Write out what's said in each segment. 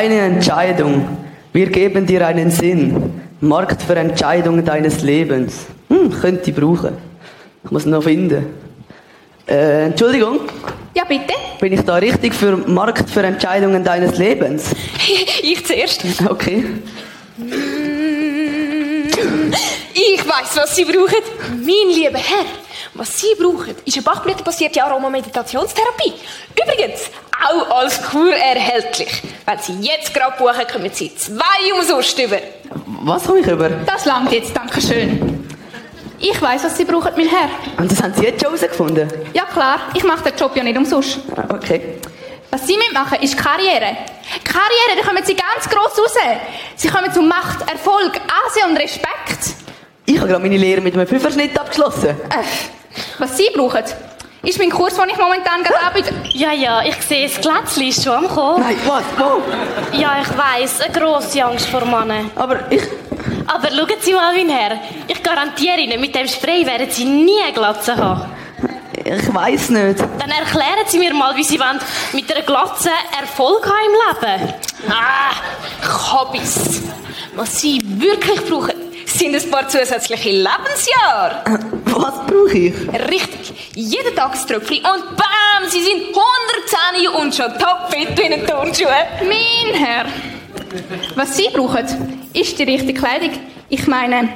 Deine Entscheidung. Wir geben dir einen Sinn. Markt für Entscheidungen deines Lebens. Hm, könnte ich brauchen. Ich muss ihn noch finden. Äh, Entschuldigung, Ja, bitte? bin ich da richtig für Markt für Entscheidungen deines Lebens? Ich zuerst. Okay. Ich weiß, was Sie brauchen. Mein lieber Herr, was Sie brauchen, ist eine bachblütenbasierte Aromameditationstherapie. Übrigens, auch als Kur erhältlich. Wenn Sie jetzt gerade buchen, kommen Sie zwei umsonst über. Was komme ich über? Das langt jetzt, danke schön. Ich weiß, was Sie brauchen, mein Herr. Und das haben Sie jetzt schon herausgefunden? Ja klar, ich mache den Job ja nicht umsonst. Ah, Okay. Was Sie mitmachen, ist Karriere. Karriere, da kommen Sie ganz gross raus. Sie kommen zu Macht, Erfolg, Ansehen und Respekt. Ich habe gerade meine Lehre mit einem Fünferschnitt abgeschlossen. Äh, was Sie brauchen, ist mein Kurs, den ich momentan gerade anbiete. Ja, ja, ich sehe, das Glätzchen ist schon am Kommen. Nein, was? Wo? Ja, ich weiss, eine grosse Angst vor Mannen. Aber ich... Aber schauen Sie mal, mein Herr. Ich garantiere Ihnen, mit dem Spray werden Sie nie eine Glatze haben. Ich weiß nicht. Dann erklären Sie mir mal, wie Sie wollen mit einer Glatze Erfolg haben im Leben. Ah, Hobbys. Was Sie wirklich brauchen, sind ein paar zusätzliche Lebensjahre. Was brauche ich? Richtig. Jeden Tag ein Tröpfchen und bam, Sie sind 110 und schon topfit wie eine Turnschuhe. Mein Herr, was Sie brauchen, ist die richtige Kleidung. Ich meine,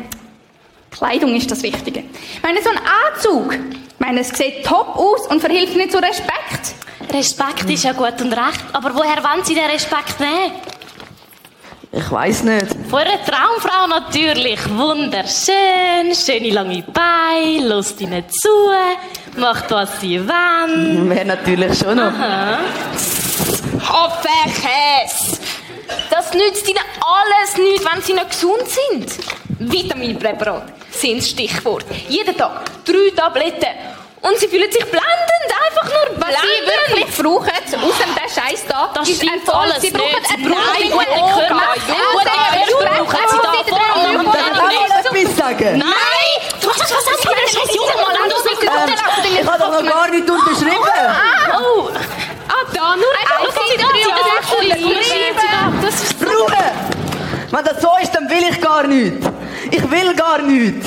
Kleidung ist das Wichtige. Ich meine, so ein Anzug, ich meine, es sieht top aus und verhilft nicht zu Respekt. Respekt ist ja gut und recht, aber woher wollen Sie den Respekt nehmen? Ich weiß nicht. Von einer Traumfrau natürlich. Wunderschön, schöne lange Beine, lässt ihnen zu, macht was sie wollen. Wäre natürlich schon noch. Hopfenkäse. Das nützt Ihnen alles nicht, wenn Sie nicht gesund sind. Vitaminpräparat sind das Stichwort. Jeden Tag drei Tabletten. Und Sie fühlen sich blendend, einfach nur Was Sie wirklich brauchen, außer dem Scheiß da, Das ist Erfolg. alles Sie brauchen einen brauchen einen guten guten Körper. Sie auch etwas sagen? Nein! Du hast was mit dem scheiß Jungen mal an. Ähm, ich habe doch noch gar nicht unterschrieben. Oh! Ah, da nur ein sie da, unterschrieben. Das ist Ruhe! Wenn das so ist, dann will ich gar nichts. Ich will gar nichts.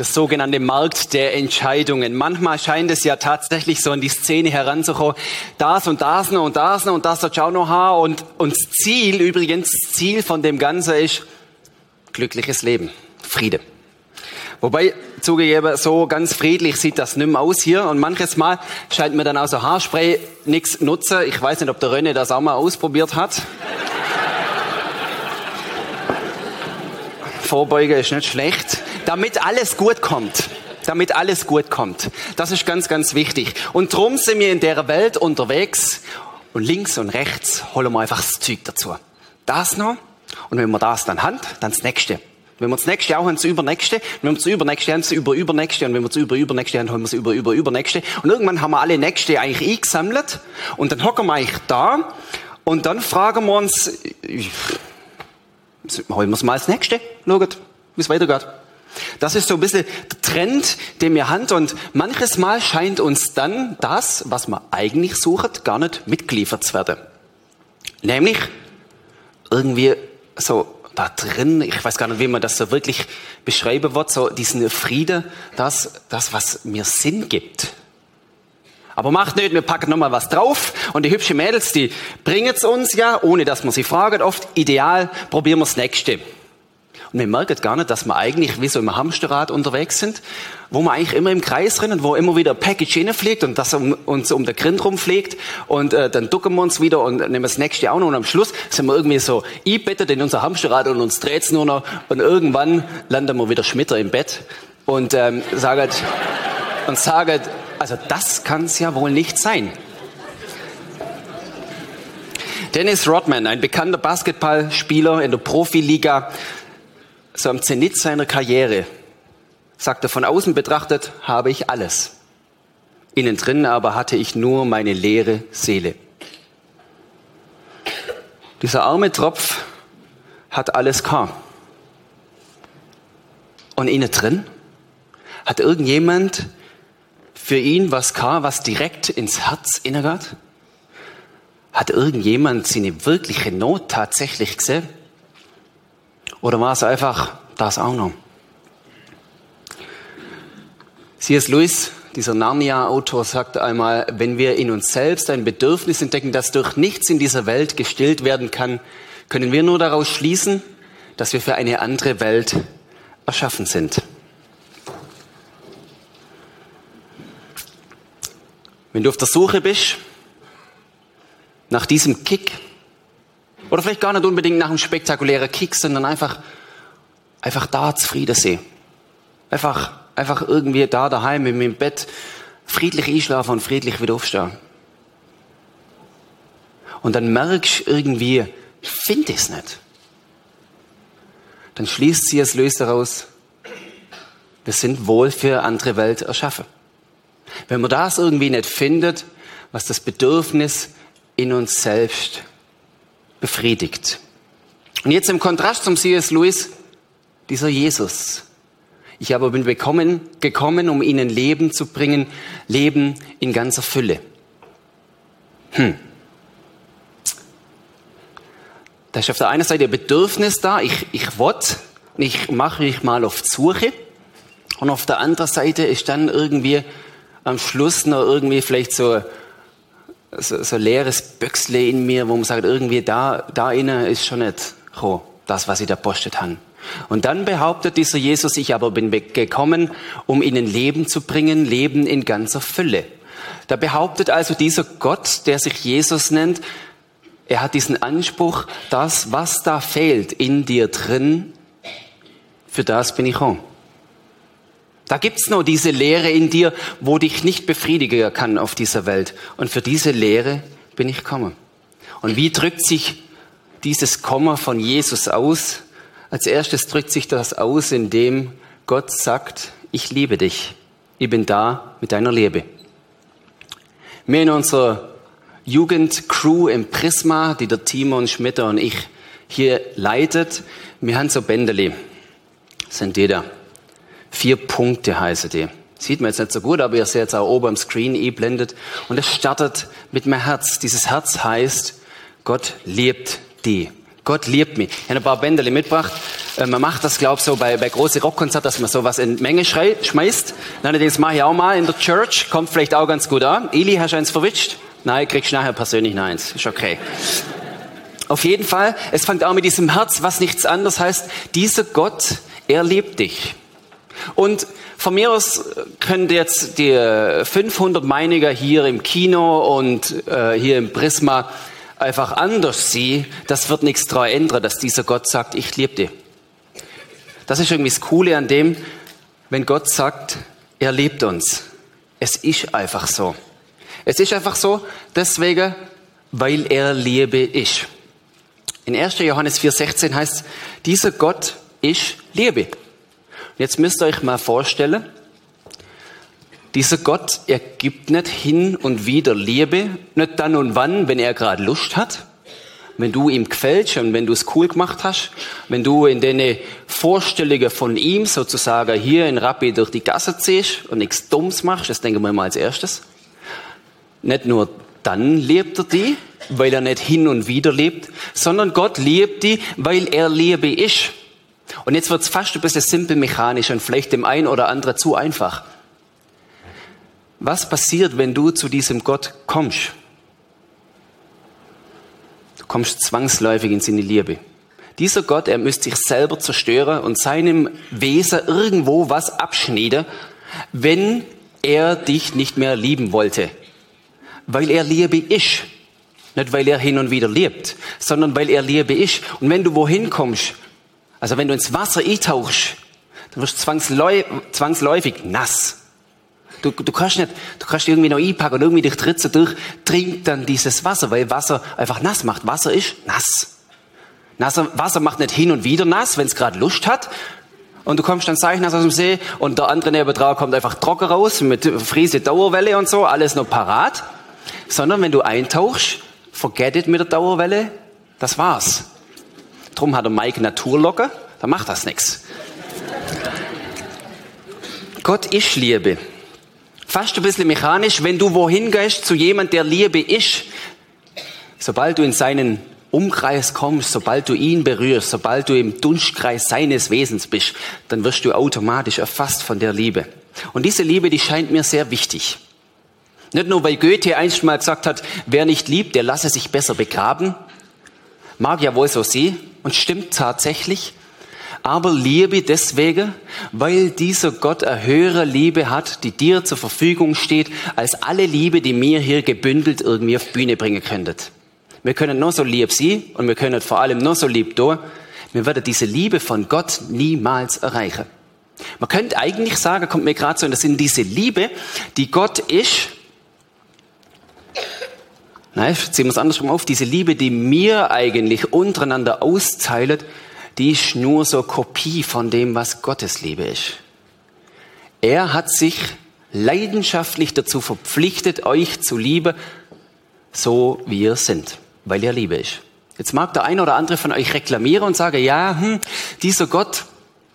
Das sogenannte Markt der Entscheidungen. Manchmal scheint es ja tatsächlich so in die Szene heranzukommen, das und das noch und das noch und das soll auch noch haben. Und, und das Ziel, übrigens, das Ziel von dem Ganzen ist glückliches Leben, Friede. Wobei, zugegeben, so ganz friedlich sieht das nicht mehr aus hier. Und manches Mal scheint mir dann auch so Haarspray nichts nutzen. Ich weiß nicht, ob der René das auch mal ausprobiert hat. Vorbeuge ist nicht schlecht. Damit alles gut kommt. Damit alles gut kommt. Das ist ganz, ganz wichtig. Und drum sind wir in der Welt unterwegs und links und rechts holen wir einfach das Zeug dazu. Das noch. Und wenn wir das dann haben, dann das nächste. Wenn wir das nächste auch haben, das übernächste. Und wenn wir das übernächste haben, das über übernächste. Und wenn wir das über übernächste haben, holen wir das über über übernächste. Und irgendwann haben wir alle nächste eigentlich eingesammelt. Und dann hocken wir eigentlich da. Und dann fragen wir uns, holen wir es mal als nächste. Schaut, wie es weitergeht. Das ist so ein bisschen Trend, den wir haben. Und manches Mal scheint uns dann das, was man eigentlich sucht, gar nicht mitgeliefert zu werden. Nämlich irgendwie so da drin, ich weiß gar nicht, wie man das so wirklich beschreiben wird, so diesen Friede, das, das, was mir Sinn gibt. Aber macht nicht, wir packen nochmal was drauf und die hübschen Mädels, die bringen es uns ja, ohne dass man sie fragt, oft ideal, probieren wir das nächste. Und wir merken gar nicht, dass wir eigentlich wie so im Hamsterrad unterwegs sind, wo wir eigentlich immer im Kreis rennen, wo immer wieder Package hinfliegt und das um, uns um den Grind rumfliegt. Und äh, dann ducken wir uns wieder und nehmen das nächste auch noch. Und am Schluss sind wir irgendwie so einbettet in unser Hamsterrad und uns dreht's nur noch. Und irgendwann landen wir wieder schmitter im Bett und ähm, sagen und sagen, also das kann's ja wohl nicht sein. Dennis Rodman, ein bekannter Basketballspieler in der Profiliga, so am Zenit seiner Karriere, sagte, von außen betrachtet habe ich alles. Innen drin aber hatte ich nur meine leere Seele. Dieser arme Tropf hat alles gehabt. Und innen drin hat irgendjemand für ihn was gehabt, was direkt ins Herz innergeht? Hat irgendjemand seine wirkliche Not tatsächlich gesehen? Oder war es einfach das auch noch? C.S. Lewis, dieser Narnia-Autor, sagt einmal, wenn wir in uns selbst ein Bedürfnis entdecken, das durch nichts in dieser Welt gestillt werden kann, können wir nur daraus schließen, dass wir für eine andere Welt erschaffen sind. Wenn du auf der Suche bist nach diesem Kick, oder vielleicht gar nicht unbedingt nach einem spektakulären Kick, sondern einfach, einfach da zufrieden sehen. Einfach, einfach irgendwie da daheim in meinem Bett friedlich einschlafen und friedlich wieder aufstehen. Und dann merkst du irgendwie, ich finde es nicht. Dann schließt sie es löst daraus, wir sind wohl für andere Welt erschaffen. Wenn man das irgendwie nicht findet, was das Bedürfnis in uns selbst befriedigt. Und jetzt im Kontrast zum C.S. Lewis, dieser Jesus. Ich aber bin bekommen, gekommen, um ihnen Leben zu bringen, Leben in ganzer Fülle. Hm. Da ist auf der einen Seite ein Bedürfnis da, ich, ich will, ich mache mich mal auf die Suche. Und auf der anderen Seite ist dann irgendwie am Schluss noch irgendwie vielleicht so, so, so leeres Büchsle in mir, wo man sagt, irgendwie da, da innen ist schon nicht oh, das, was ich da postet habe. Und dann behauptet dieser Jesus, ich aber bin gekommen, um ihnen Leben zu bringen, Leben in ganzer Fülle. Da behauptet also dieser Gott, der sich Jesus nennt, er hat diesen Anspruch, das, was da fehlt in dir drin, für das bin ich gekommen. Da gibt's noch diese Leere in dir, wo dich nicht befriedigen kann auf dieser Welt. Und für diese Leere bin ich gekommen. Und wie drückt sich dieses Kommen von Jesus aus? Als erstes drückt sich das aus, indem Gott sagt, ich liebe dich. Ich bin da mit deiner Liebe. Wir in unserer Jugendcrew im Prisma, die der Timon Schmitter und ich hier leitet, wir haben so Bändeli. Sind die da? Vier Punkte heißen die. Sieht man jetzt nicht so gut, aber ihr seht es auch oben am Screen einblendet. Und es startet mit meinem Herz. Dieses Herz heißt, Gott liebt die. Gott liebt mich. Ich habe ein paar Bändele mitgebracht. Äh, man macht das, glaube ich, so bei, bei großen Rockkonzerten, dass man sowas in Menge schreit, schmeißt. Dann das mache ich auch mal in der Church. Kommt vielleicht auch ganz gut an. Eli, hast du eins verwischt? Nein, kriegst du nachher persönlich eins. Ist okay. Auf jeden Fall, es fängt auch mit diesem Herz, was nichts anderes heißt. Dieser Gott, er liebt dich. Und von mir aus können jetzt die 500 Meiniger hier im Kino und äh, hier im Prisma einfach anders sehen. Das wird nichts daran ändern, dass dieser Gott sagt, ich liebe dich. Das ist irgendwie das Coole an dem, wenn Gott sagt, er liebt uns. Es ist einfach so. Es ist einfach so, deswegen, weil er Liebe ist. In 1. Johannes 4,16 heißt, dieser Gott ist Liebe. Jetzt müsst ihr euch mal vorstellen, dieser Gott, er gibt nicht hin und wieder Liebe, nicht dann und wann, wenn er gerade Lust hat, wenn du ihm gefällst und wenn du es cool gemacht hast, wenn du in deine Vorstellungen von ihm sozusagen hier in Rappi durch die Gasse ziehst und nichts Dummes machst, das denken wir mal als erstes. Nicht nur dann liebt er die, weil er nicht hin und wieder lebt, sondern Gott liebt die, weil er Liebe ist. Und jetzt wird es fast ein bisschen simpel mechanisch und vielleicht dem einen oder anderen zu einfach. Was passiert, wenn du zu diesem Gott kommst? Du kommst zwangsläufig in seine Liebe. Dieser Gott, er müsste sich selber zerstören und seinem Wesen irgendwo was abschneiden, wenn er dich nicht mehr lieben wollte. Weil er Liebe ist. Nicht weil er hin und wieder lebt, sondern weil er Liebe ist. Und wenn du wohin kommst, also wenn du ins Wasser eintauchst, dann wirst du zwangsläufig, nass. Du, du kannst nicht, du kannst irgendwie noch einpacken und irgendwie dich trittst durch, trinkt dann dieses Wasser, weil Wasser einfach nass macht. Wasser ist nass. Nasser, Wasser macht nicht hin und wieder nass, wenn es gerade Lust hat. Und du kommst dann Zeichnass aus dem See und der andere nebenan kommt einfach trocken raus mit Friese Dauerwelle und so, alles noch parat. Sondern wenn du eintauchst, forget it mit der Dauerwelle, Das war's. Drum hat er Mike Naturlocke, da macht das nichts. Gott ist Liebe. Fast ein bisschen mechanisch, wenn du wohin gehst zu jemand, der Liebe ist, sobald du in seinen Umkreis kommst, sobald du ihn berührst, sobald du im Dunstkreis seines Wesens bist, dann wirst du automatisch erfasst von der Liebe. Und diese Liebe, die scheint mir sehr wichtig. Nicht nur, weil Goethe einst mal gesagt hat, wer nicht liebt, der lasse sich besser begraben. Mag ja wohl so sein und stimmt tatsächlich. Aber Liebe deswegen, weil dieser Gott eine höhere Liebe hat, die dir zur Verfügung steht, als alle Liebe, die mir hier gebündelt irgendwie auf Bühne bringen könntet. Wir können nur so lieb sein und wir können vor allem nur so lieb tun. Wir werden diese Liebe von Gott niemals erreichen. Man könnte eigentlich sagen, kommt mir gerade so, das sind diese Liebe, die Gott ist, Nein, ziehen wir es andersrum auf. Diese Liebe, die mir eigentlich untereinander austeilt, die ist nur so Kopie von dem, was Gottes Liebe ist. Er hat sich leidenschaftlich dazu verpflichtet, euch zu lieben, so wie ihr sind, weil er Liebe ist. Jetzt mag der eine oder andere von euch reklamieren und sagen, ja, hm, dieser Gott,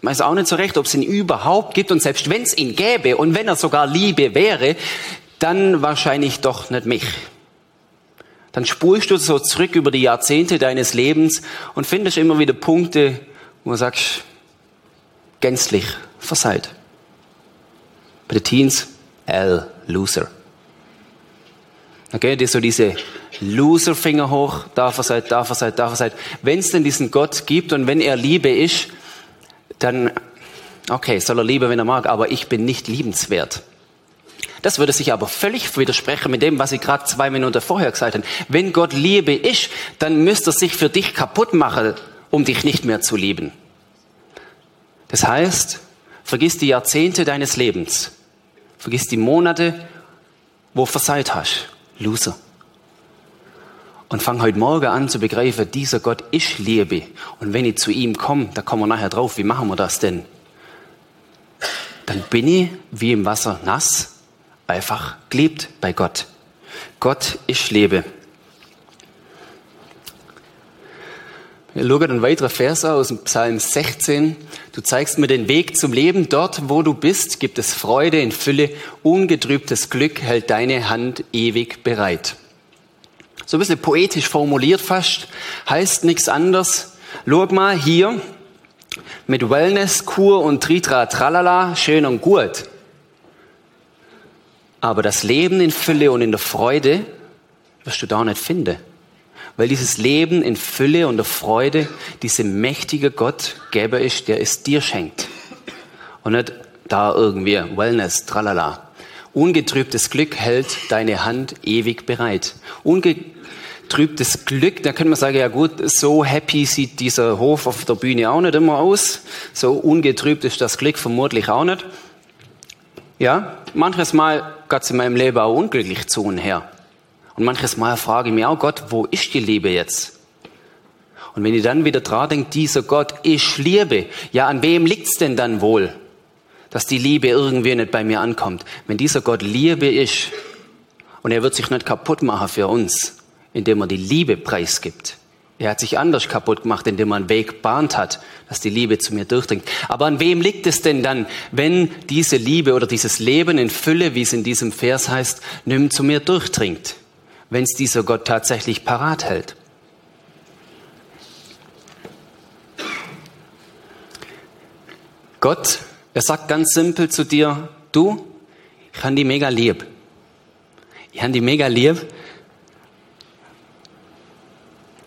weiß auch nicht so recht, ob es ihn überhaupt gibt und selbst wenn es ihn gäbe und wenn er sogar Liebe wäre, dann wahrscheinlich doch nicht mich dann spulst du so zurück über die Jahrzehnte deines Lebens und findest immer wieder Punkte, wo du sagst, gänzlich verseilt. Bei den Teens, L, Loser. Dann geht dir so diese Loser-Finger hoch, da verseit, da verseit, da verseit. Wenn es denn diesen Gott gibt und wenn er Liebe ist, dann, okay, soll er Liebe, wenn er mag, aber ich bin nicht liebenswert. Das würde sich aber völlig widersprechen mit dem, was ich gerade zwei Minuten vorher gesagt habe. Wenn Gott Liebe ist, dann müsste er sich für dich kaputt machen, um dich nicht mehr zu lieben. Das heißt, vergiss die Jahrzehnte deines Lebens. Vergiss die Monate, wo du verseit hast. Loser. Und fang heute Morgen an zu begreifen, dieser Gott ist Liebe. Und wenn ich zu ihm komme, da kommen wir nachher drauf, wie machen wir das denn? Dann bin ich wie im Wasser nass einfach geliebt bei Gott. Gott ist Liebe. Wir schauen ein weiterer Vers aus dem Psalm 16. Du zeigst mir den Weg zum Leben. Dort, wo du bist, gibt es Freude in Fülle. Ungetrübtes Glück hält deine Hand ewig bereit. So ein bisschen poetisch formuliert fast. Heißt nichts anderes. Schau mal hier. Mit Wellness, Kur und Tritra Tralala, schön und gut. Aber das Leben in Fülle und in der Freude wirst du da nicht finden. Weil dieses Leben in Fülle und der Freude diese mächtige Gott Geber ist, der es dir schenkt. Und nicht da irgendwie Wellness, tralala. Ungetrübtes Glück hält deine Hand ewig bereit. Ungetrübtes Glück, da können wir sagen, ja gut, so happy sieht dieser Hof auf der Bühne auch nicht immer aus. So ungetrübt ist das Glück vermutlich auch nicht. Ja, manches Mal geht in meinem Leben auch unglücklich zu und her. Und manches Mal frage ich mich auch, Gott, wo ist die Liebe jetzt? Und wenn ich dann wieder dran denke, dieser Gott ist Liebe, ja, an wem liegt's denn dann wohl, dass die Liebe irgendwie nicht bei mir ankommt? Wenn dieser Gott Liebe ist und er wird sich nicht kaputt machen für uns, indem er die Liebe preisgibt, er hat sich anders kaputt gemacht, indem er einen Weg bahnt hat, dass die Liebe zu mir durchdringt. Aber an wem liegt es denn dann, wenn diese Liebe oder dieses Leben in Fülle, wie es in diesem Vers heißt, nimm zu mir durchdringt? Wenn es dieser Gott tatsächlich parat hält? Gott, er sagt ganz simpel zu dir, du, ich habe die mega lieb. Ich habe die mega lieb,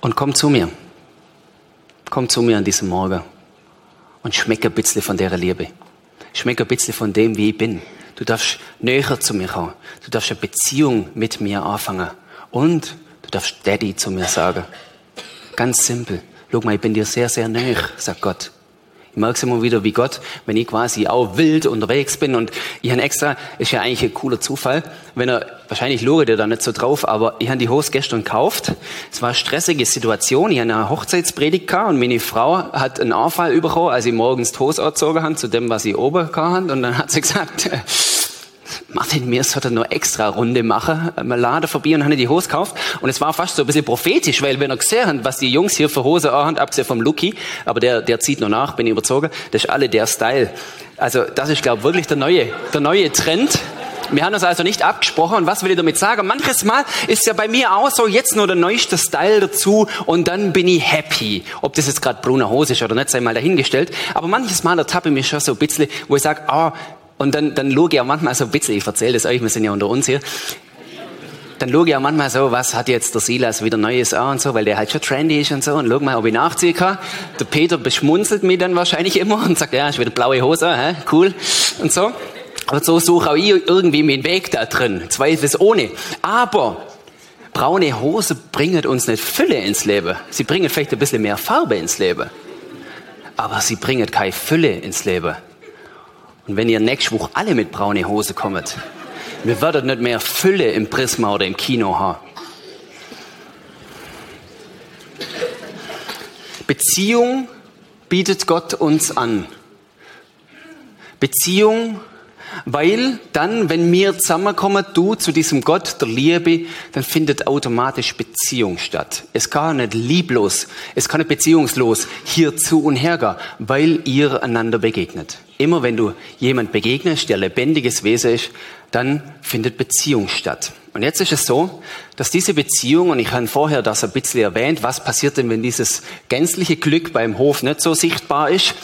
und komm zu mir. Komm zu mir an diesem Morgen und schmeck ein bisschen von der Liebe. Schmeck ein bisschen von dem, wie ich bin. Du darfst näher zu mir kommen. Du darfst eine Beziehung mit mir anfangen. Und du darfst Daddy zu mir sagen. Ganz simpel. Schau mal, ich bin dir sehr, sehr näher, sagt Gott. Es immer wieder, wie Gott, wenn ich quasi auch wild unterwegs bin und ich habe extra, ist ja eigentlich ein cooler Zufall, wenn er, wahrscheinlich loge ihr da nicht so drauf, aber ich habe die Hose gestern gekauft. Es war eine stressige Situation, ich habe eine Hochzeitspredigt gehabt und meine Frau hat einen Anfall bekommen, als ich morgens die Hose angezogen habe, zu dem, was ich oben gehabt und dann hat sie gesagt, Martin, mir sollte noch extra Runde machen. Wir laden vorbei und haben die Hose gekauft. Und es war fast so ein bisschen prophetisch, weil wenn ihr gesehen habt, was die Jungs hier für Hose haben, abgesehen vom Lucky, aber der, der zieht noch nach, bin ich überzogen, das ist alle der Style. Also, das ist, glaube ich, wirklich der neue, der neue Trend. Wir haben uns also nicht abgesprochen. Und was will ich damit sagen? Manches Mal ist ja bei mir auch so, jetzt nur der neueste Style dazu und dann bin ich happy. Ob das jetzt gerade brune Hose ist oder nicht, sei mal dahingestellt. Aber manches Mal ertappe ich mich schon so ein bisschen, wo ich sage, ah, und dann, dann schaue ich auch manchmal so ein bisschen, ich erzähle das euch, wir sind ja unter uns hier, dann schaue ich auch manchmal so, was hat jetzt der Silas wieder Neues an und so, weil der halt schon trendy ist und so, und schau mal, ob ich nachziehen kann. Der Peter beschmunzelt mich dann wahrscheinlich immer und sagt, ja, ist wieder blaue Hose, hä? cool, und so. Aber so suche auch ich irgendwie meinen Weg da drin, zweifelsohne. Aber braune Hose bringen uns nicht Fülle ins Leben. Sie bringen vielleicht ein bisschen mehr Farbe ins Leben. Aber sie bringen keine Fülle ins Leben. Und wenn ihr nächste Woche alle mit braune Hose kommt, wir werden nicht mehr Fülle im Prisma oder im Kino haben. Beziehung bietet Gott uns an. Beziehung, weil dann, wenn wir zusammenkommen, du zu diesem Gott der Liebe, dann findet automatisch Beziehung statt. Es kann nicht lieblos, es kann nicht beziehungslos hier zu und her gehen, weil ihr einander begegnet. Immer wenn du jemand begegnest, der lebendiges Wesen ist, dann findet Beziehung statt. Und jetzt ist es so, dass diese Beziehung, und ich habe vorher das ein bisschen erwähnt, was passiert denn, wenn dieses gänzliche Glück beim Hof nicht so sichtbar ist,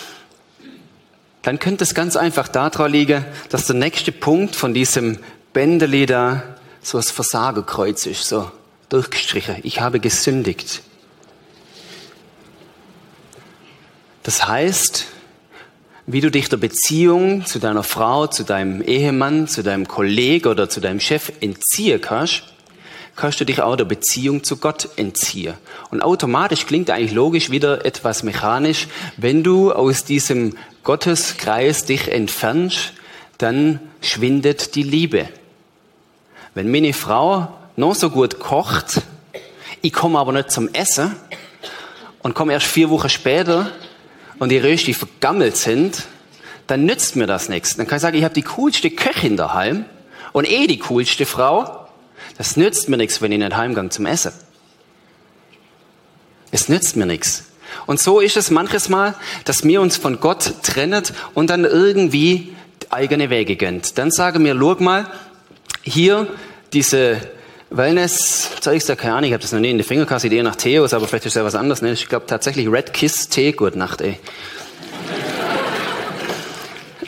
dann könnte es ganz einfach daran liegen, dass der nächste Punkt von diesem Bändeli da so das Versagerkreuz ist, so durchgestrichen. Ich habe gesündigt. Das heißt, wie du dich der Beziehung zu deiner Frau, zu deinem Ehemann, zu deinem Kollegen oder zu deinem Chef entziehen kannst, kannst du dich auch der Beziehung zu Gott entziehen. Und automatisch klingt eigentlich logisch wieder etwas mechanisch, wenn du aus diesem Gotteskreis dich entfernst, dann schwindet die Liebe. Wenn meine Frau noch so gut kocht, ich komme aber nicht zum Essen und komme erst vier Wochen später und die Rösti vergammelt sind, dann nützt mir das nichts. Dann kann ich sagen, ich habe die coolste Köchin daheim und eh die coolste Frau. Das nützt mir nichts, wenn ich nicht heimgang zum Essen. Es nützt mir nichts. Und so ist es manches Mal, dass wir uns von Gott trennen und dann irgendwie eigene Wege gehen. Dann sagen wir, schau mal, hier diese Wellness-Zeugs, da keine Ahnung, ich habe das noch nie in die Fingerkasse, Idee nach Theos, aber vielleicht ist ja was anderes. Ne? Ich glaube tatsächlich Red Kiss Tee, gute Nacht, ey.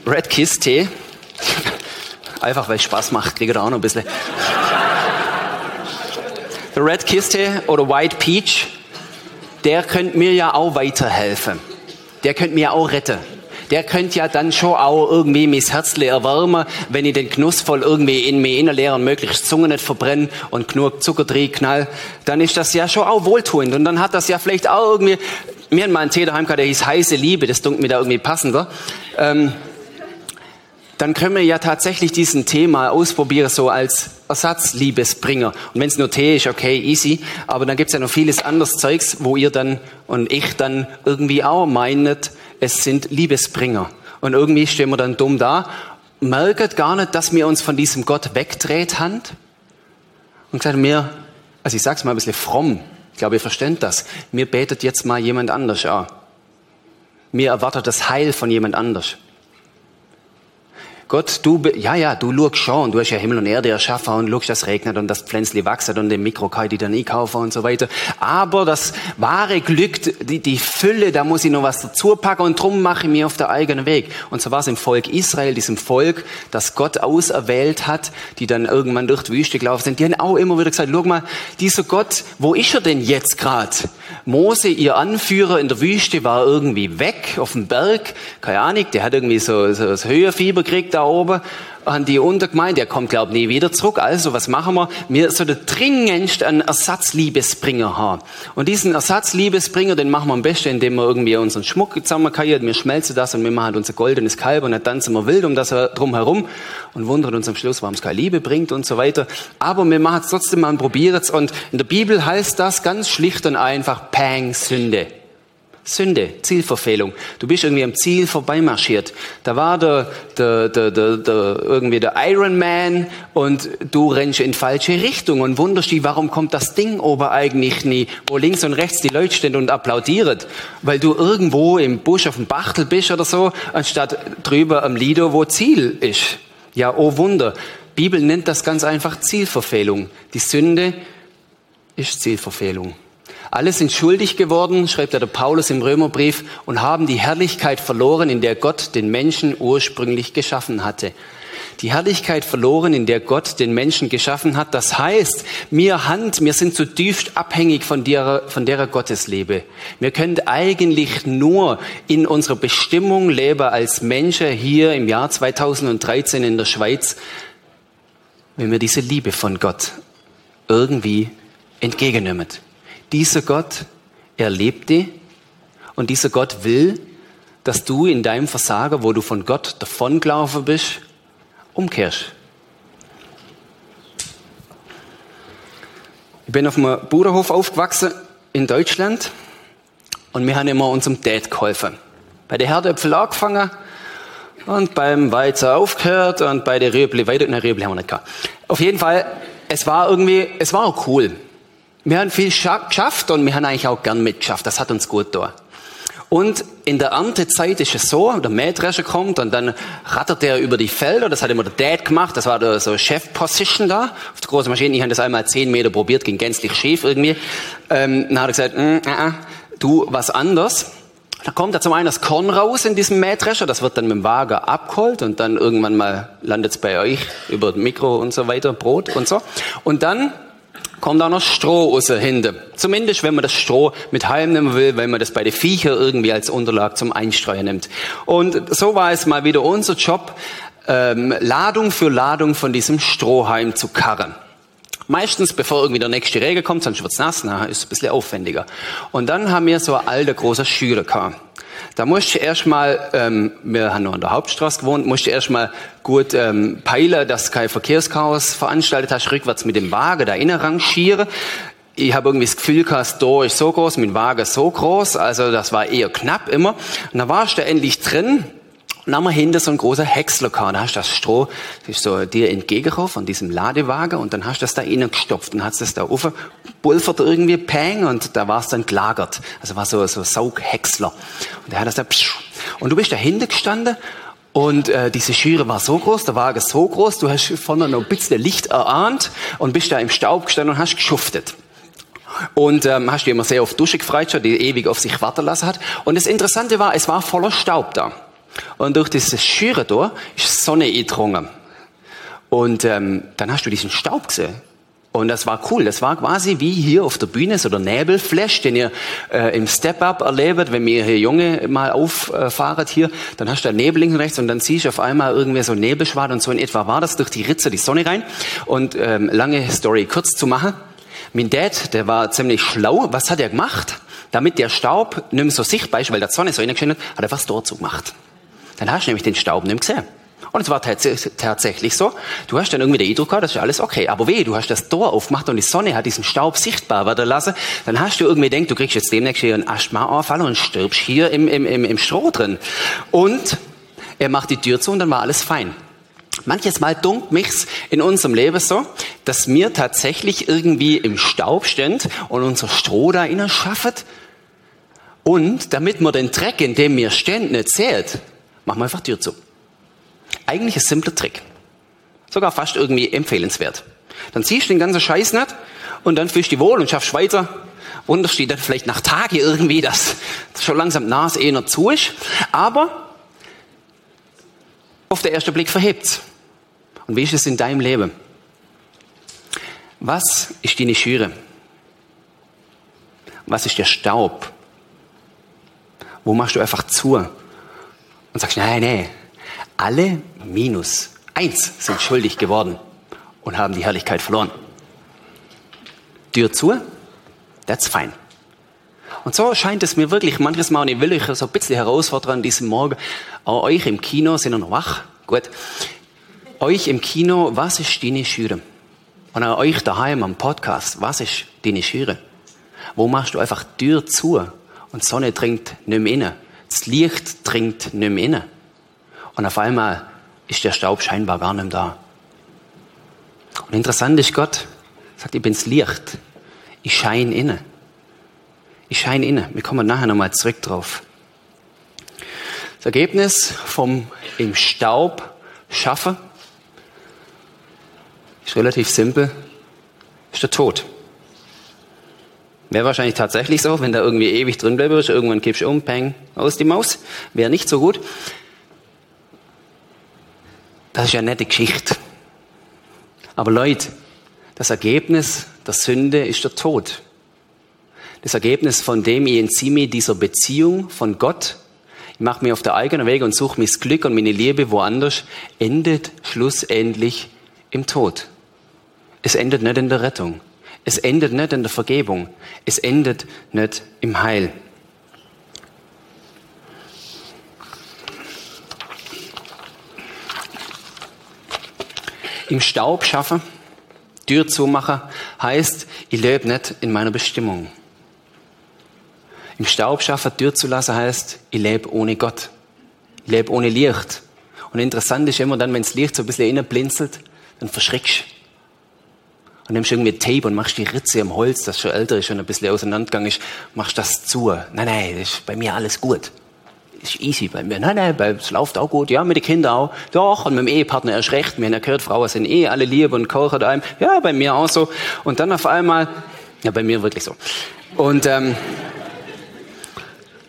Red Kiss Tee. Einfach weil es Spaß macht, kriege da auch noch ein bisschen. Der Red Kiss Tee oder White Peach, der könnte mir ja auch weiterhelfen. Der könnte mir auch retten der könnte ja dann schon auch irgendwie mein Herz erwärmen, wenn ich den genussvoll irgendwie in mir innerleeren, möglichst Zunge nicht verbrennen und genug Zucker drin knall, dann ist das ja schon auch wohltuend. Und dann hat das ja vielleicht auch irgendwie, mir haben mal einen Tee daheim gehabt, der hieß heiße Liebe, das dunkelt mir da irgendwie passender. Ähm, dann können wir ja tatsächlich diesen Tee mal ausprobieren, so als Ersatzliebesbringer. Und wenn es nur Tee ist, okay, easy. Aber dann gibt's ja noch vieles anderes Zeugs, wo ihr dann und ich dann irgendwie auch meinet, es sind Liebesbringer. Und irgendwie stehen wir dann dumm da, merken gar nicht, dass wir uns von diesem Gott wegdreht haben. Und gesagt, mir, also ich sag's mal ein bisschen fromm, ich glaube, ihr versteht das. Mir betet jetzt mal jemand anders an. Mir erwartet das Heil von jemand anders. Gott, du, ja, ja, du schaust schon, du hast ja Himmel und Erde erschaffen und schaust, dass es regnet und das Pflänzli wächst und den Mikro kann ich dann einkaufen und so weiter. Aber das wahre Glück, die, die Fülle, da muss ich noch was dazu packen und drum mache ich mir auf der eigenen Weg. Und so war es im Volk Israel, diesem Volk, das Gott auserwählt hat, die dann irgendwann durch die Wüste gelaufen sind. Die haben auch immer wieder gesagt, schau mal, dieser Gott, wo ist er denn jetzt gerade? Mose, ihr Anführer in der Wüste, war irgendwie weg auf dem Berg, keine Ahnung, der hat irgendwie so, so das Höherfieber gekriegt, da oben an die Untergemeinde, der kommt, glaub nie wieder zurück. Also, was machen wir? Wir sollten dringendst einen Ersatzliebesbringer haben. Und diesen Ersatzliebesbringer, den machen wir am besten, indem wir irgendwie unseren Schmuck zusammenkarieren, wir schmelzen das und wir machen unser goldenes Kalb und dann tanzen wir wild um das drum herum und wundern uns am Schluss, warum es keine Liebe bringt und so weiter. Aber wir machen es trotzdem mal und probieren es. Und in der Bibel heißt das ganz schlicht und einfach Pang, Sünde. Sünde, Zielverfehlung. Du bist irgendwie am Ziel vorbeimarschiert. Da war der, der, der, der, der irgendwie der Iron Man und du rennst in falsche Richtung und wunderst dich, warum kommt das Ding oben eigentlich nie, wo links und rechts die Leute stehen und applaudieren, weil du irgendwo im Busch auf dem Bachtel bist oder so, anstatt drüber am Lido, wo Ziel ist. Ja, oh Wunder. Bibel nennt das ganz einfach Zielverfehlung. Die Sünde ist Zielverfehlung. Alle sind schuldig geworden, schreibt der Paulus im Römerbrief, und haben die Herrlichkeit verloren, in der Gott den Menschen ursprünglich geschaffen hatte. Die Herrlichkeit verloren, in der Gott den Menschen geschaffen hat. Das heißt, mir Hand, wir sind zutiefst abhängig von der, von derer Gotteslebe. Wir können eigentlich nur in unserer Bestimmung leben als Menschen hier im Jahr 2013 in der Schweiz, wenn wir diese Liebe von Gott irgendwie entgegennehmen. Dieser Gott, er lebt und dieser Gott will, dass du in deinem Versagen, wo du von Gott davongelaufen bist, umkehrst. Ich bin auf einem Bauernhof aufgewachsen in Deutschland und wir haben immer unserem Dad geholfen. Bei der Herdöpfel angefangen und beim Weizen aufgehört und bei der Rüebli weiter. Nein, Rüebli haben wir nicht gehabt. Auf jeden Fall, es war irgendwie, es war auch cool. Wir haben viel geschafft und wir haben eigentlich auch gern mitgeschafft. Das hat uns gut getan. Und in der Erntezeit ist es so, der Mähdrescher kommt und dann rattert er über die Felder. Das hat immer der Dad gemacht. Das war der so Chef-Position da auf der großen Maschine. Ich habe das einmal zehn Meter probiert, ging gänzlich schief irgendwie. Ähm, dann hat er gesagt, mm, äh, äh, du, was anders. Da kommt da zum einen das Korn raus in diesem Mähdrescher, das wird dann mit dem Wagen abgeholt und dann irgendwann mal landet es bei euch über Mikro und so weiter, Brot und so. Und dann kommt auch noch Stroh raus hinten. Zumindest, wenn man das Stroh mit heimnehmen will, wenn man das bei den Viecher irgendwie als Unterlag zum Einstreuen nimmt. Und so war es mal wieder unser Job, ähm, Ladung für Ladung von diesem Strohheim zu karren. Meistens, bevor irgendwie der nächste Regen kommt, sonst wird's nass, na, ist ein bisschen aufwendiger. Und dann haben wir so ein alter, großer Schüler gehabt. Da musst du erstmal, ähm, wir haben noch an der Hauptstraße gewohnt, musst du erstmal gut ähm, peilen, dass kein Verkehrschaos veranstaltet hast, rückwärts mit dem Wagen da innen rangieren. Ich habe irgendwie das Gefühl gehabt, das ist so groß, mein Wagen so groß, also das war eher knapp immer. Und da warst du endlich drin dann haben wir hinten so ein großer Häcksler gehabt. Da hast du das Stroh, das ist so dir entgegengekommen von diesem Ladewagen und dann hast du das da innen gestopft und hast das da aufgepulvert irgendwie, peng, und da war es dann gelagert. Also war so, so Saughäcksler. Und der hat das da, psch. und du bist da hinten gestanden und äh, diese Schüre war so groß, der Wagen so groß, du hast vorne noch ein bisschen Licht erahnt und bist da im Staub gestanden und hast geschuftet. Und ähm, hast dir immer sehr oft Dusche gefreut, die ewig auf sich warten lassen hat. Und das Interessante war, es war voller Staub da. Und durch dieses Schüre da ist Sonne eingedrungen. Und ähm, dann hast du diesen Staub gesehen. Und das war cool. Das war quasi wie hier auf der Bühne, so der Nebelflash, den ihr äh, im Step-Up erlebt, wenn wir hier Junge mal auffahren hier, dann hast du da Nebel links und rechts und dann siehst du auf einmal irgendwie so Nebelschwad und so in etwa war das durch die Ritze die Sonne rein. Und ähm, lange Story kurz zu machen. Mein Dad, der war ziemlich schlau. Was hat er gemacht? Damit der Staub nicht mehr so sichtbar ist, weil der Sonne so reingeschienen hat, hat er was dort so gemacht. Dann hast du nämlich den Staub nicht gesehen. Und es war tatsächlich so. Du hast dann irgendwie den Eindruck gehabt, das ist alles okay. Aber weh, du hast das Tor aufgemacht und die Sonne hat diesen Staub sichtbar werden lassen. Dann hast du irgendwie gedacht, du kriegst jetzt demnächst hier einen Asthmaanfall und stirbst hier im, im, im, im Stroh drin. Und er macht die Tür zu und dann war alles fein. Manches Mal dunkt mich's in unserem Leben so, dass wir tatsächlich irgendwie im Staub stehen und unser Stroh da innen schaffen. Und damit man den Dreck, in dem wir stehen, nicht sieht, machen wir einfach Tür zu. Eigentlich ein simpler Trick. Sogar fast irgendwie empfehlenswert. Dann ziehst du den ganzen Scheiß nicht und dann fühlst du wohl und schaffst weiter. Wunderst dich dann vielleicht nach Tagen irgendwie, dass schon langsam Nas eh noch zu ist. Aber auf den ersten Blick verhebt's. Und wie ist es in deinem Leben? Was ist deine Schüre? Was ist der Staub? Wo machst du einfach zu? Und sagst, nein, nein, alle minus eins sind schuldig geworden und haben die Herrlichkeit verloren. Tür zu, that's fine. Und so scheint es mir wirklich manches Mal, und ich will euch so ein bisschen herausfordern an diesem Morgen, auch euch im Kino, sind ihr noch wach? Gut. Euch im Kino, was ist deine Schüre? Und auch euch daheim am Podcast, was ist deine Schüre? Wo machst du einfach Tür zu Und Sonne dringt nicht mehr inne. Das Licht dringt nicht mehr inne. Und auf einmal ist der Staub scheinbar gar nicht da. Und interessant ist, Gott sagt, ich bin's Licht. Ich scheine inne. Ich scheine inne. Wir kommen nachher nochmal zurück drauf. Das Ergebnis vom im Staub schaffen ist relativ simpel. Ist der Tod. Wäre wahrscheinlich tatsächlich so, wenn da irgendwie ewig drin bleibst, irgendwann kippst du um, peng, aus die Maus. Wäre nicht so gut. Das ist ja eine nette Geschichte. Aber Leute, das Ergebnis der Sünde ist der Tod. Das Ergebnis von dem, ich entziehe mich dieser Beziehung von Gott, ich mache mir auf der eigenen Weg und suche das Glück und meine Liebe woanders, endet schlussendlich im Tod. Es endet nicht in der Rettung. Es endet nicht in der Vergebung. Es endet nicht im Heil. Im Staub schaffen, Tür zumachen, heißt, ich lebe nicht in meiner Bestimmung. Im Staub schaffen, Tür zu lassen, heißt, ich lebe ohne Gott. Ich lebe ohne Licht. Und interessant ist immer dann, wenn das Licht so ein bisschen inneblinzelt, dann verschreckst du und nimmst irgendwie Tape und machst die Ritze im Holz, das schon älter ist und ein bisschen auseinandergegangen ist, machst das zu. Nein, nein, ist bei mir alles gut. Ist easy bei mir. Nein, nein, es läuft auch gut. Ja, mit den Kindern auch. Doch, und mit dem Ehepartner erst recht. Wir haben ja gehört, Frauen sind eh alle lieb und kochen einem. Ja, bei mir auch so. Und dann auf einmal, ja, bei mir wirklich so. Und ähm,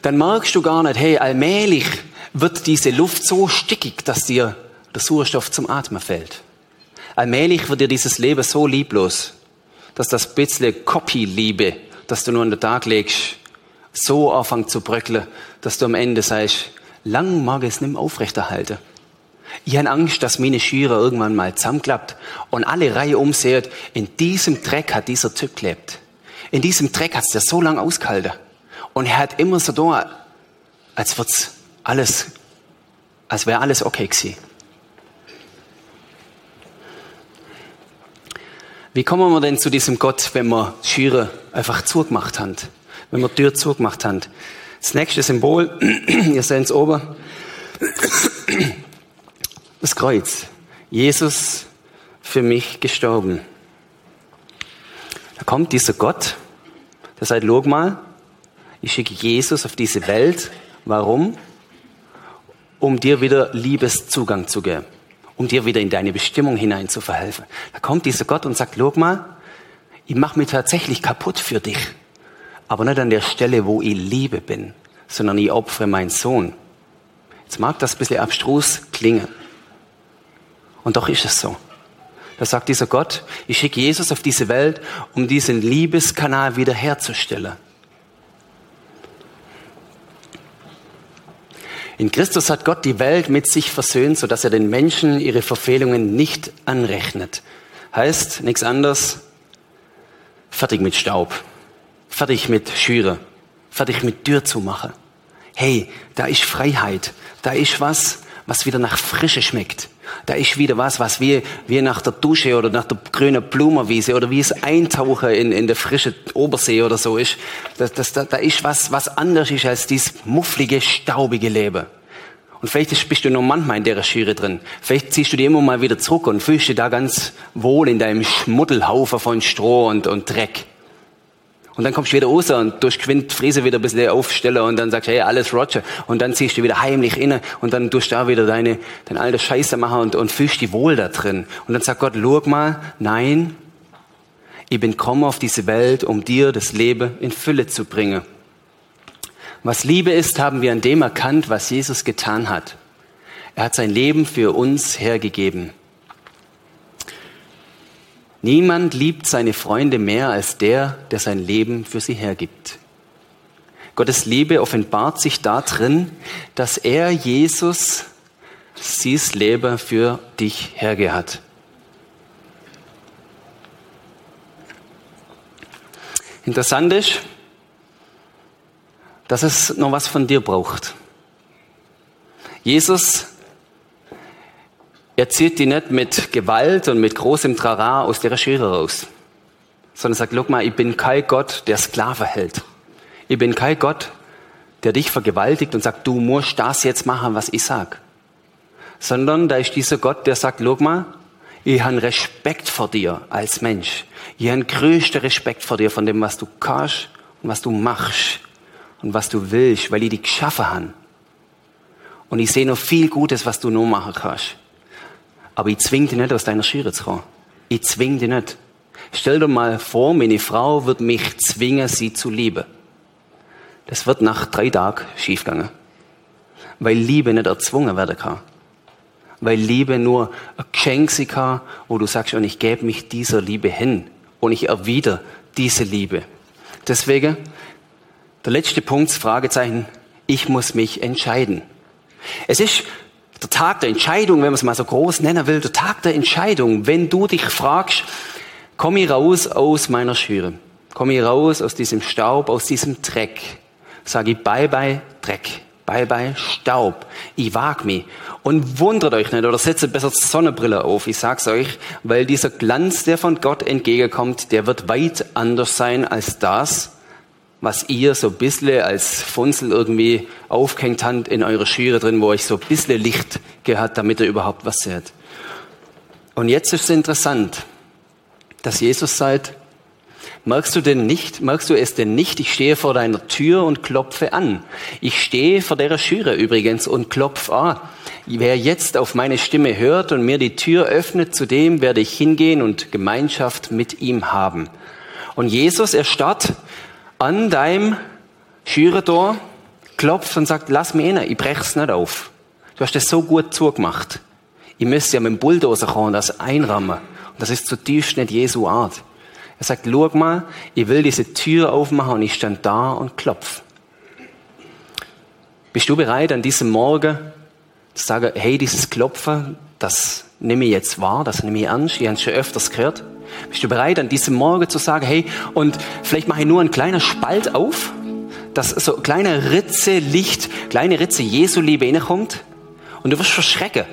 dann merkst du gar nicht, hey, allmählich wird diese Luft so stickig, dass dir der Sauerstoff zum Atmen fällt. Allmählich wird dir dieses Leben so lieblos, dass das bisschen Copy-Liebe, das du nur an den Tag legst, so anfängt zu bröckeln, dass du am Ende sagst, lang mag es nicht mehr aufrechterhalten. Ich habe Angst, dass meine Schüre irgendwann mal zusammenklappt und alle Reihe umseht, in diesem Dreck hat dieser Typ gelebt. In diesem Dreck hat es der so lange ausgehalten. Und er hat immer so da, als wird's alles, als wäre alles okay gewesen. Wie kommen wir denn zu diesem Gott, wenn wir Schüre einfach zugemacht haben? Wenn wir die Tür zugemacht haben? Das nächste Symbol, ihr seht es oben, das Kreuz. Jesus für mich gestorben. Da kommt dieser Gott, der sagt, schau mal, ich schicke Jesus auf diese Welt. Warum? Um dir wieder Liebeszugang zu geben um dir wieder in deine Bestimmung hinein zu verhelfen. Da kommt dieser Gott und sagt, guck mal, ich mache mich tatsächlich kaputt für dich. Aber nicht an der Stelle, wo ich Liebe bin, sondern ich opfere meinen Sohn. Jetzt mag das ein bisschen abstrus klingen. Und doch ist es so. Da sagt dieser Gott, ich schicke Jesus auf diese Welt, um diesen Liebeskanal wiederherzustellen. In Christus hat Gott die Welt mit sich versöhnt, sodass er den Menschen ihre Verfehlungen nicht anrechnet. Heißt nichts anderes, fertig mit Staub, fertig mit Schüre, fertig mit Tür zu machen. Hey, da ist Freiheit, da ist was, was wieder nach Frische schmeckt. Da ist wieder was, was wie, wie nach der Dusche oder nach der grünen Blumenwiese oder wie es Eintauchen in, in der frische Obersee oder so ist. Das, das, da, da ist was, was anders ist als dieses mufflige, staubige Leben. Und vielleicht bist du noch manchmal in der Schere drin. Vielleicht ziehst du dir immer mal wieder zurück und fühlst dich da ganz wohl in deinem Schmuddelhaufen von Stroh und, und Dreck. Und dann kommst du wieder raus und durch Quint Friese wieder ein bisschen aufstellen und dann sagst du, hey, alles Roger. Und dann ziehst du wieder heimlich inne und dann tust du da wieder deine, deine alte Scheiße machen und, und fühlst dich wohl da drin. Und dann sagt Gott, schau mal, nein, ich bin gekommen auf diese Welt, um dir das Leben in Fülle zu bringen. Was Liebe ist, haben wir an dem erkannt, was Jesus getan hat. Er hat sein Leben für uns hergegeben. Niemand liebt seine Freunde mehr als der, der sein Leben für sie hergibt. Gottes Liebe offenbart sich darin, dass er, Jesus, sie's Leben für dich herge hat. Interessant ist, dass es noch was von dir braucht. Jesus er zieht die nicht mit Gewalt und mit großem Trara aus der Schere raus, sondern sagt, guck mal, ich bin kein Gott, der Sklave hält. Ich bin kein Gott, der dich vergewaltigt und sagt, du musst das jetzt machen, was ich sag. Sondern da ist dieser Gott, der sagt, guck mal, ich habe Respekt vor dir als Mensch. Ich habe größten Respekt vor dir, von dem, was du kannst und was du machst und was du willst, weil ich dich geschaffen habe. Und ich sehe noch viel Gutes, was du noch machen kannst. Aber ich zwing dich nicht, aus deiner Schüre zu kommen. Ich zwing dich nicht. Stell dir mal vor, meine Frau wird mich zwingen, sie zu lieben. Das wird nach drei Tagen schiefgegangen. Weil Liebe nicht erzwungen werden kann. Weil Liebe nur ein Geschenk sein kann, wo du sagst, und ich gebe mich dieser Liebe hin. Und ich erwidere diese Liebe. Deswegen, der letzte Punkt, Fragezeichen, ich muss mich entscheiden. Es ist der Tag der Entscheidung, wenn man es mal so groß nennen will, der Tag der Entscheidung, wenn du dich fragst, komm ich raus aus meiner Schüre, komm ich raus aus diesem Staub, aus diesem Dreck, sage ich bye bye Dreck, bye bye Staub, ich wag mich. Und wundert euch nicht oder setzt besser Sonnenbrille auf, ich sag's euch, weil dieser Glanz, der von Gott entgegenkommt, der wird weit anders sein als das, was ihr so ein bisschen als Funzel irgendwie aufgehängt habt in eurer Schüre drin, wo euch so ein bisschen Licht gehört, damit ihr überhaupt was seht. Und jetzt ist es interessant, dass Jesus sagt, merkst du denn nicht, merkst du es denn nicht, ich stehe vor deiner Tür und klopfe an. Ich stehe vor der Schüre übrigens und klopfe an. Wer jetzt auf meine Stimme hört und mir die Tür öffnet, zu dem werde ich hingehen und Gemeinschaft mit ihm haben. Und Jesus, er starrt an deinem Schürentor, klopft und sagt, lass mich rein, ich brech's nicht auf. Du hast das so gut zugemacht. Ich müsste ja mit dem Bulldozer kommen und das einrammen. Und das ist zutiefst nicht Jesu Art. Er sagt, schau mal, ich will diese Tür aufmachen und ich stand da und klopf. Bist du bereit, an diesem Morgen zu sagen, hey, dieses Klopfen, das nehme ich jetzt wahr, das nehme ich ernst, ich habe es schon öfters gehört. Bist du bereit, an diesem Morgen zu sagen, hey, und vielleicht mache ich nur einen kleinen Spalt auf, dass so eine kleine Ritze Licht, kleine Ritze Jesu Liebe reinkommt und du wirst verschrecken.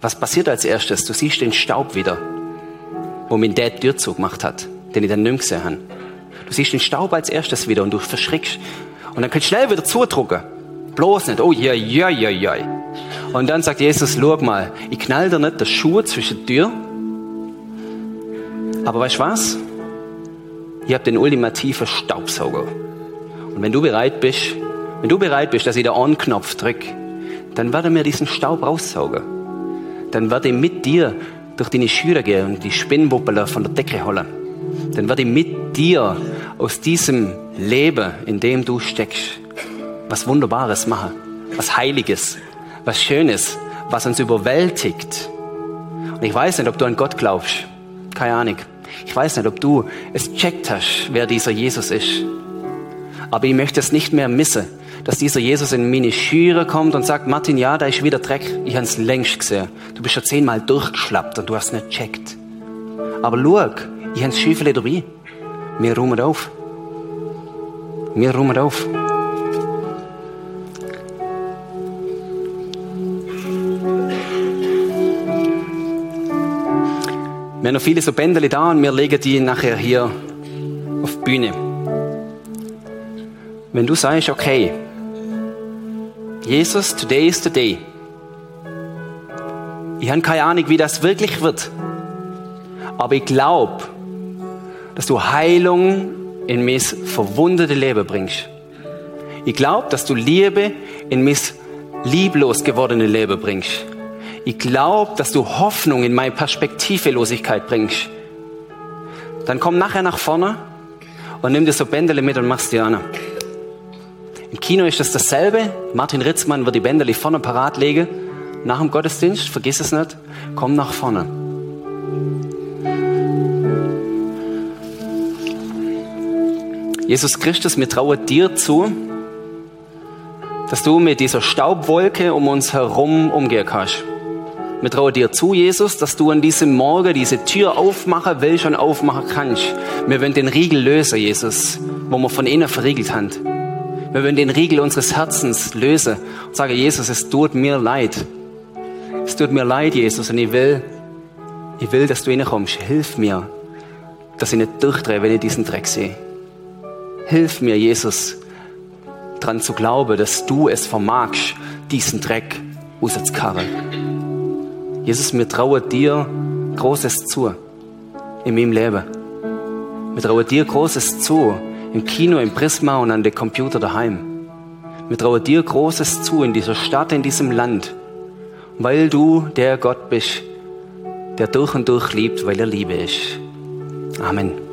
Was passiert als erstes? Du siehst den Staub wieder, wo mein Dad Tür zugemacht hat, den ich dann nicht gesehen habe. Du siehst den Staub als erstes wieder und du verschreckst. Und dann kannst du schnell wieder zudrucken. Bloß nicht, oh ja, ja, ja, ja. Und dann sagt Jesus, schau mal, ich knall dir nicht der Schuh zwischen die Tür aber weißt du was? Ich habe den ultimativen Staubsauger. Und wenn du bereit bist, wenn du bereit bist, dass ich den On-Knopf drücke, dann werde mir diesen Staub raussaugen. Dann werde ich mit dir durch deine Schüre gehen und die Spinnwuppel von der Decke holen. Dann werde ich mit dir aus diesem Leben, in dem du steckst, was Wunderbares machen. Was Heiliges, was Schönes, was uns überwältigt. Und ich weiß nicht, ob du an Gott glaubst. Keine Ahnung. Ich weiß nicht, ob du es checkt hast, wer dieser Jesus ist. Aber ich möchte es nicht mehr missen, dass dieser Jesus in meine Schüre kommt und sagt, Martin, ja, da ist wieder Dreck. Ich habe es längst gesehen. Du bist schon zehnmal durchgeschlappt und du hast es nicht checkt. Aber schau, ich habe das Schüffel dabei. Wir räumen auf. Wir räumen auf. Wir haben noch viele so Bändele da und wir legen die nachher hier auf die Bühne. Wenn du sagst, okay, Jesus, today is the day. Ich habe keine Ahnung, wie das wirklich wird. Aber ich glaube, dass du Heilung in mein verwundete Leben bringst. Ich glaube, dass du Liebe in mein lieblos gewordene Leben bringst. Ich glaube, dass du Hoffnung in meine Perspektivelosigkeit bringst. Dann komm nachher nach vorne und nimm dir so Bändele mit und machst die an. Im Kino ist das dasselbe. Martin Ritzmann wird die Bändele vorne parat legen. Nach dem Gottesdienst, vergiss es nicht. Komm nach vorne. Jesus Christus, mir traue dir zu, dass du mit dieser Staubwolke um uns herum umgehen kannst. Wir trauen dir zu, Jesus, dass du an diesem Morgen diese Tür aufmachen willst und aufmachen kannst. Wir wollen den Riegel lösen, Jesus, wo wir von innen verriegelt haben. Wir wollen den Riegel unseres Herzens lösen und sagen, Jesus, es tut mir leid. Es tut mir leid, Jesus, und ich will, ich will, dass du reinkommst. Hilf mir, dass ich nicht durchdrehe, wenn ich diesen Dreck sehe. Hilf mir, Jesus, dran zu glauben, dass du es vermagst, diesen Dreck rauszukarren. Jesus, wir trauen dir Großes zu in meinem Leben. Wir trauen dir Großes zu im Kino, im Prisma und an den Computer daheim. Wir trauen dir Großes zu in dieser Stadt, in diesem Land, weil du der Gott bist, der durch und durch liebt, weil er Liebe ist. Amen.